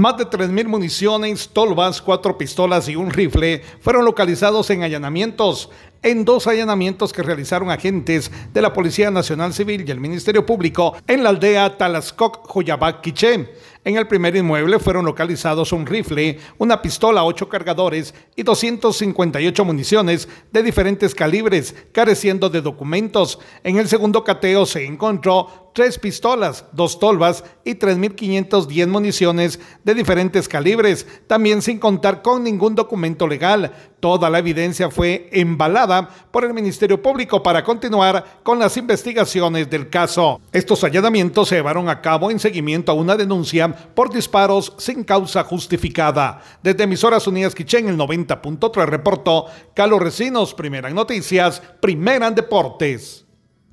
Más de 3.000 municiones, tolvas, cuatro pistolas y un rifle fueron localizados en allanamientos, en dos allanamientos que realizaron agentes de la Policía Nacional Civil y el Ministerio Público en la aldea Talascoc, Joyabac, Quiché. En el primer inmueble fueron localizados un rifle, una pistola, ocho cargadores y 258 municiones de diferentes calibres, careciendo de documentos. En el segundo cateo se encontró tres pistolas, dos tolvas y 3.510 municiones de diferentes calibres, también sin contar con ningún documento legal. Toda la evidencia fue embalada por el Ministerio Público para continuar con las investigaciones del caso. Estos allanamientos se llevaron a cabo en seguimiento a una denuncia por disparos sin causa justificada. Desde Emisoras Unidas Quichén, el 90.3 reportó Carlos Recinos, primera en noticias, primera en deportes.